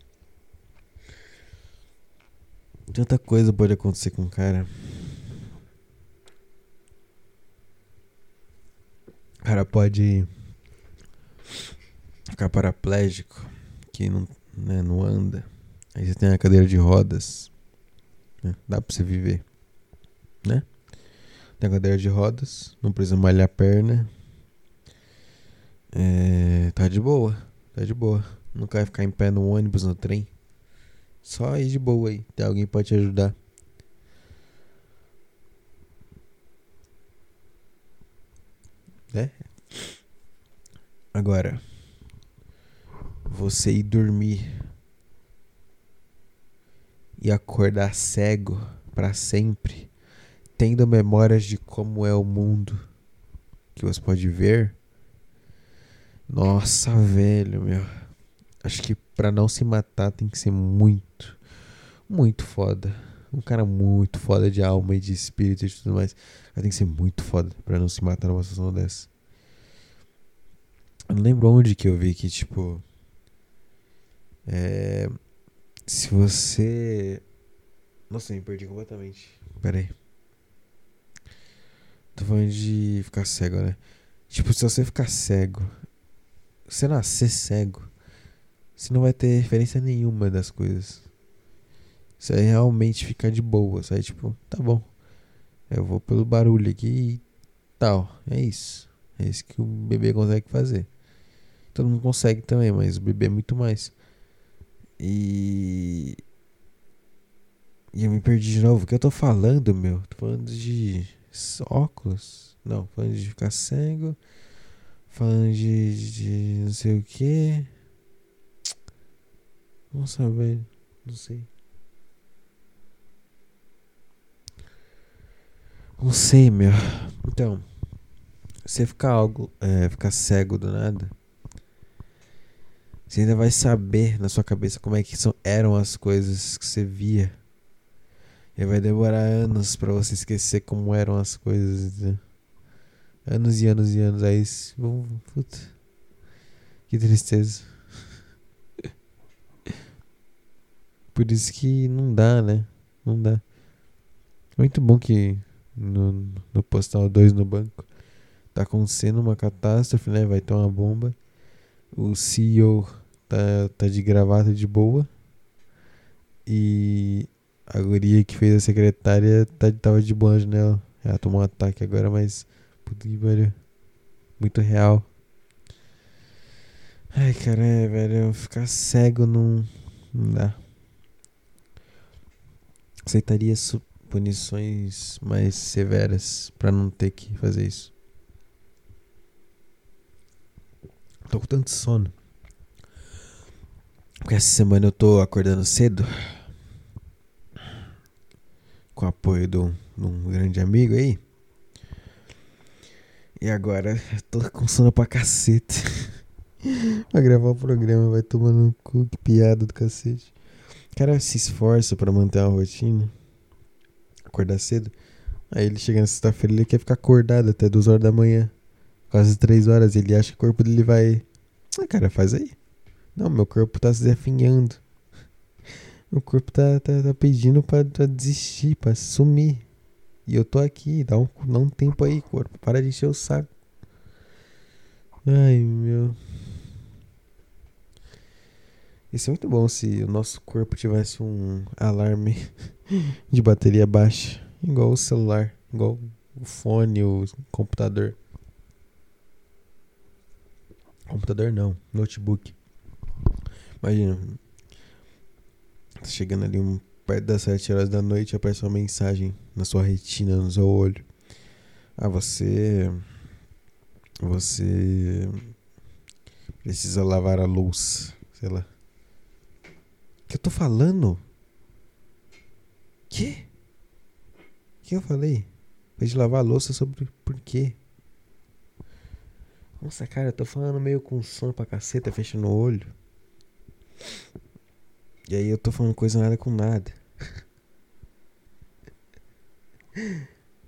Tanta coisa pode acontecer com o cara. O cara pode ficar paraplégico, que não, né, não anda. Aí você tem a cadeira de rodas. Né? Dá pra você viver. Né? Tem a cadeira de rodas, não precisa malhar a perna. É, tá de boa. Tá de boa. Não quer ficar em pé no ônibus, no trem. Só ir de boa aí. Tem alguém pode te ajudar. É? Agora, você ir dormir e acordar cego para sempre, tendo memórias de como é o mundo que você pode ver nossa, velho, meu. Acho que pra não se matar tem que ser muito, muito foda. Um cara muito foda de alma e de espírito e tudo mais. Tem que ser muito foda pra não se matar numa situação dessa. Eu não lembro onde que eu vi que, tipo. É. Se você. Nossa, me perdi completamente. Pera aí. Tô falando de ficar cego, né? Tipo, se você ficar cego você nascer cego, você não vai ter referência nenhuma das coisas. Você realmente ficar de boa. Vai tipo, tá bom. Eu vou pelo barulho aqui e tal. É isso. É isso que o bebê consegue fazer. Todo mundo consegue também, mas o bebê é muito mais. E. E eu me perdi de novo. O que eu tô falando, meu? Tô falando de óculos. Não, falando de ficar cego. Falando de, de não sei o que. Nossa, velho. Não sei. Não sei, meu. Então, você ficar algo, é, ficar cego do nada, você ainda vai saber na sua cabeça como é que são, eram as coisas que você via. E vai demorar anos para você esquecer como eram as coisas. Né? Anos e anos e anos. Aí, puta, que tristeza. Por isso que não dá, né? Não dá. Muito bom que no, no postal 2 no banco. Tá acontecendo uma catástrofe, né? Vai ter uma bomba. O CEO tá, tá de gravata de boa. E a guria que fez a secretária tá, tava de boa na janela. Ela tomou um ataque agora, mas. Puta que pariu. Muito real. Ai, cara, é, velho. Ficar cego não. Não dá. Aceitaria punições mais severas para não ter que fazer isso. Tô com tanto sono. Porque essa semana eu tô acordando cedo. Com o apoio de um, de grande amigo aí. E agora eu tô com sono pra cacete. pra gravar o programa, vai tomando um cu, que piada do cacete. O cara se esforça para manter uma rotina acordar cedo. Aí ele chega na sexta-feira, ele quer ficar acordado até duas horas da manhã. Quase três horas. Ele acha que o corpo dele vai. Ah, cara, faz aí. Não, meu corpo tá se definhando. Meu corpo tá, tá, tá pedindo pra, pra, desistir, pra sumir. E eu tô aqui, dá um, dá um tempo aí, corpo. Para de encher o saco. Ai, meu. Isso é muito bom se o nosso corpo tivesse um alarme de bateria baixa, igual o celular, igual o fone, o computador. Computador não, notebook. Imagina, tá chegando ali um, perto das 7 horas da noite, aparece uma mensagem na sua retina, no seu olho. Ah, você. Você. Precisa lavar a luz, sei lá que eu tô falando? Que? que eu falei? Vez de lavar a louça sobre por quê? Nossa, cara, eu tô falando meio com sono pra caceta, fechando o olho. E aí eu tô falando coisa nada com nada.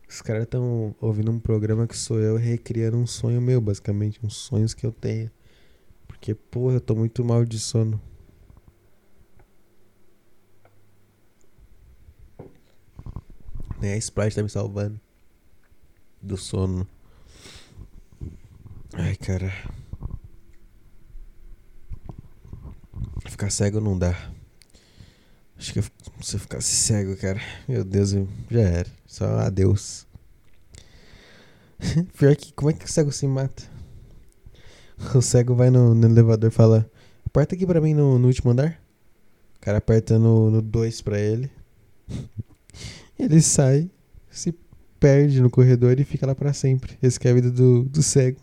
Os caras estão ouvindo um programa que sou eu recriando um sonho meu, basicamente. Uns sonhos que eu tenho. Porque, porra, eu tô muito mal de sono. Nem a Sprite tá me salvando. Do sono. Ai, cara. Ficar cego não dá. Acho que se eu ficasse cego, cara. Meu Deus, já era. Só adeus. Pior que, como é que o cego se mata? O cego vai no, no elevador e fala: Aperta aqui pra mim no, no último andar. O cara aperta no 2 pra ele. Ele sai, se perde no corredor e fica lá para sempre. Esse é a vida do, do cego.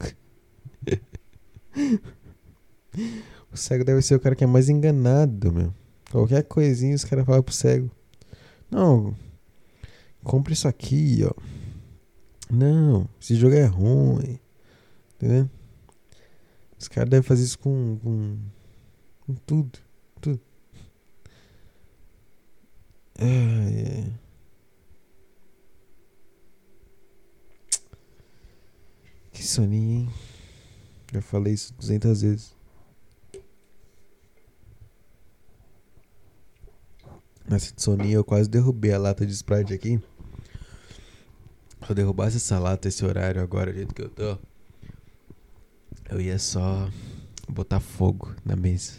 o cego deve ser o cara que é mais enganado, meu. Qualquer coisinha os caras falam pro cego. Não, compre isso aqui, ó. Não, esse jogo é ruim. Entendeu? Os caras devem fazer isso com, com, com tudo. Tudo. Ai. Que soninho, hein? Já falei isso 200 vezes. Nessa de soninho eu quase derrubei a lata de Sprite aqui. Se eu derrubasse essa lata esse horário agora, do jeito que eu tô, eu ia só botar fogo na mesa.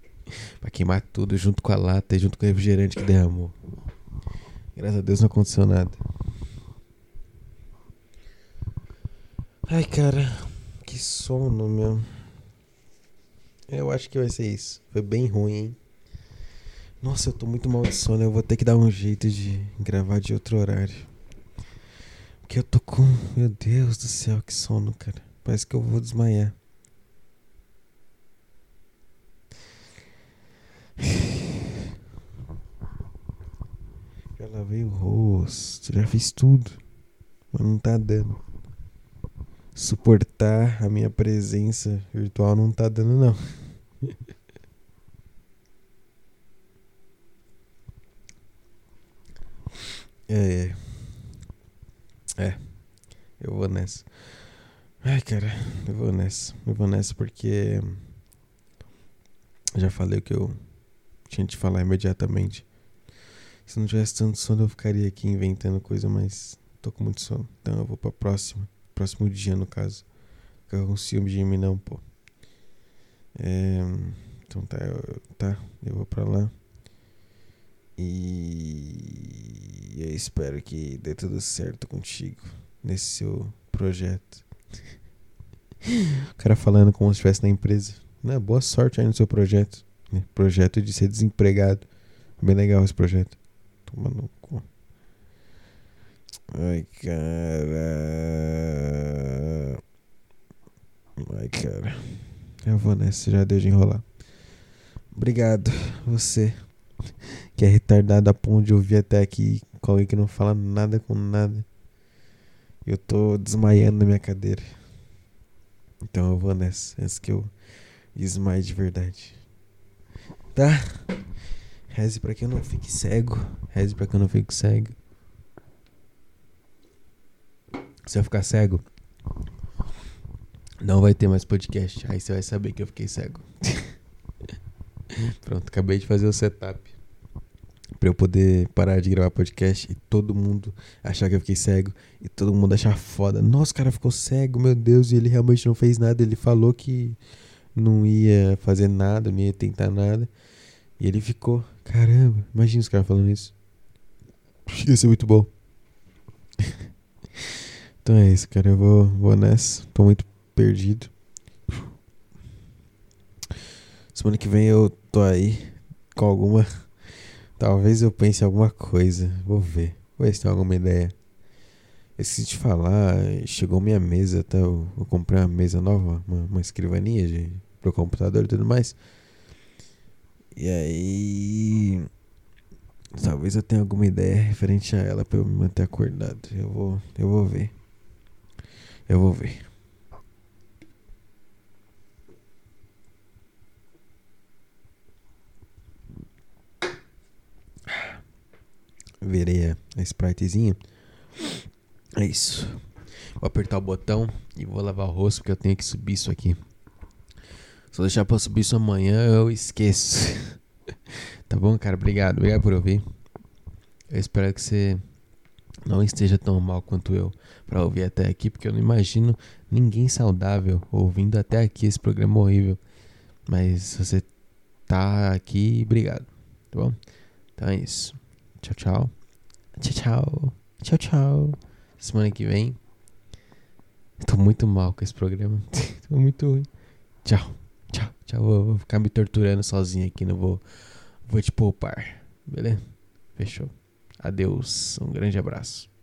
pra queimar tudo junto com a lata e junto com o refrigerante que derramou. Graças a Deus não aconteceu nada. Ai, cara, que sono, meu. Eu acho que vai ser isso. Foi bem ruim, hein? Nossa, eu tô muito mal de sono. Eu vou ter que dar um jeito de gravar de outro horário. Porque eu tô com. Meu Deus do céu, que sono, cara. Parece que eu vou desmaiar. Já lavei o rosto, já fiz tudo. Mas não tá dando. Suportar a minha presença virtual não tá dando, não. É, é. É. Eu vou nessa. Ai, cara, eu vou nessa. Eu vou nessa porque. Já falei o que eu tinha de falar imediatamente. Se não tivesse tanto sono, eu ficaria aqui inventando coisa, mas tô com muito sono. Então eu vou pra próxima. Próximo dia, no caso. Ficar com ciúme de mim, não, pô. É, então tá eu, tá, eu vou pra lá. E eu espero que dê tudo certo contigo nesse seu projeto. o cara falando como se estivesse na empresa. Não, boa sorte aí no seu projeto. Né? Projeto de ser desempregado. Bem legal esse projeto. Toma no. Ai, cara. Ai, cara. Eu vou nessa, já deu de enrolar. Obrigado, você que é retardado a ponto de ouvir até aqui com alguém que não fala nada com nada. Eu tô desmaiando na minha cadeira. Então eu vou nessa, antes que eu desmaie de verdade. Tá? Reze pra que eu não fique cego. Reze pra que eu não fique cego. Se eu ficar cego, não vai ter mais podcast. Aí você vai saber que eu fiquei cego. Pronto, acabei de fazer o setup para eu poder parar de gravar podcast e todo mundo achar que eu fiquei cego e todo mundo achar foda. Nossa, o cara ficou cego, meu Deus, e ele realmente não fez nada. Ele falou que não ia fazer nada, não ia tentar nada. E ele ficou, caramba, imagina os caras falando isso. Ia ser muito bom. então é isso, cara. Eu vou, vou nessa. Tô muito perdido. Semana que vem eu tô aí com alguma. Talvez eu pense em alguma coisa. Vou ver. Vou ver se tem alguma ideia. Eu esqueci de falar, chegou minha mesa, tá? eu, eu comprei uma mesa nova, uma, uma escrivaninha de, pro computador e tudo mais. E aí. Talvez eu tenha alguma ideia referente a ela pra eu me manter acordado. Eu vou, eu vou ver. Eu vou ver. verei a spritezinha. É isso. Vou apertar o botão e vou lavar o rosto porque eu tenho que subir isso aqui. Se eu deixar pra subir isso amanhã, eu esqueço. tá bom, cara? Obrigado. Obrigado por ouvir. Eu espero que você não esteja tão mal quanto eu para ouvir até aqui, porque eu não imagino ninguém saudável ouvindo até aqui esse programa horrível. Mas você tá aqui, obrigado. Tá bom? Então é isso. Tchau, tchau. Tchau, tchau. Tchau, tchau. Semana que vem. tô muito mal com esse programa. tô muito ruim. Tchau. Tchau. Tchau. Vou, vou ficar me torturando sozinho aqui. Não vou, vou te poupar. Beleza? Fechou. Adeus. Um grande abraço.